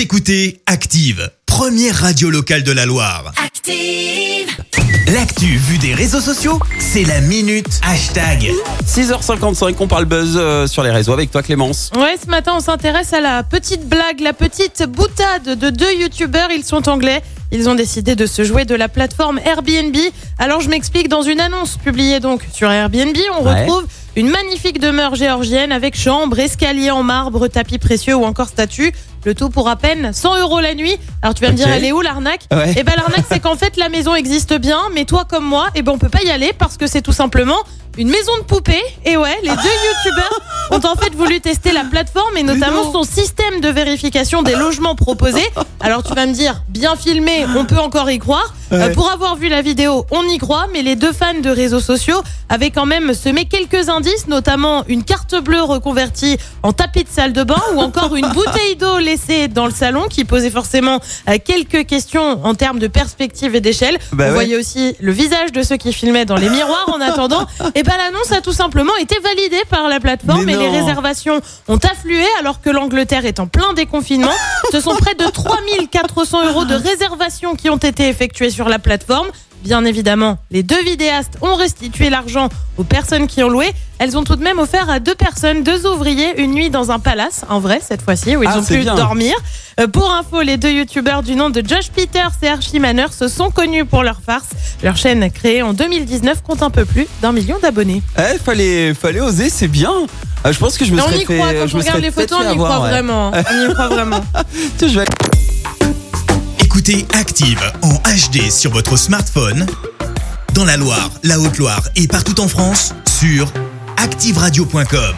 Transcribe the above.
Vous écoutez Active, première radio locale de la Loire. Active. L'actu vue des réseaux sociaux, c'est la minute hashtag. 6h55, on parle buzz euh, sur les réseaux avec toi Clémence. Ouais, ce matin, on s'intéresse à la petite blague, la petite boutade de deux youtubeurs. Ils sont anglais. Ils ont décidé de se jouer de la plateforme Airbnb. Alors, je m'explique. Dans une annonce publiée donc sur Airbnb, on Ouais. retrouve une magnifique demeure géorgienne avec chambre, escalier en marbre, tapis précieux ou encore statue. Le tout pour à peine 100 euros la nuit. Alors tu vas me dire, elle est où l'arnaque? Ouais. Eh ben l'arnaque, c'est qu'en fait la maison existe bien, mais toi comme moi, eh ben on peut pas y aller parce que c'est tout simplement une maison de poupée. Et ouais, les deux youtubeurs ont en fait voulu tester la plateforme et notamment son système de vérification des logements proposés. Alors tu vas me dire, bien filmé, on peut encore y croire. Euh, Ouais. pour avoir vu la vidéo, on y croit, mais les deux fans de réseaux sociaux avaient quand même semé quelques indices, notamment une carte bleue reconvertie en tapis de salle de bain ou encore une bouteille d'eau laissée dans le salon qui posait forcément euh, quelques questions en termes de perspective et d'échelle. Bah on ouais. voyait aussi le visage de ceux qui filmaient dans les miroirs en attendant. Et ben l'annonce a tout simplement été validée par la plateforme Mais et les réservations ont afflué alors que l'Angleterre est en plein déconfinement. Ce sont près de 3400 euros de réservations qui ont été effectuées sur la plateforme. Bien évidemment, les deux vidéastes ont restitué l'argent aux personnes qui ont loué. Elles ont tout de même offert à deux personnes, deux ouvriers, une nuit dans un palace, en vrai cette fois-ci, où ils Ah, ont c'est pu bien. dormir. Euh, pour info, les deux youtubeurs du nom de Josh Peters et Archie Manner se sont connus pour leur farce. Leur chaîne, créée en 2019, compte un peu plus d'un million d'abonnés. Eh, fallait, fallait oser, c'est bien. Ah, je pense que je me Mais on serais y fait. croit, quand je on me regarde serais les photos, fait on y croit avoir, ouais. vraiment. On y croit vraiment. Tiens, je vais- Écoutez Active en HD sur votre smartphone, dans la Loire, la Haute-Loire et partout en France, sur activeradio.com.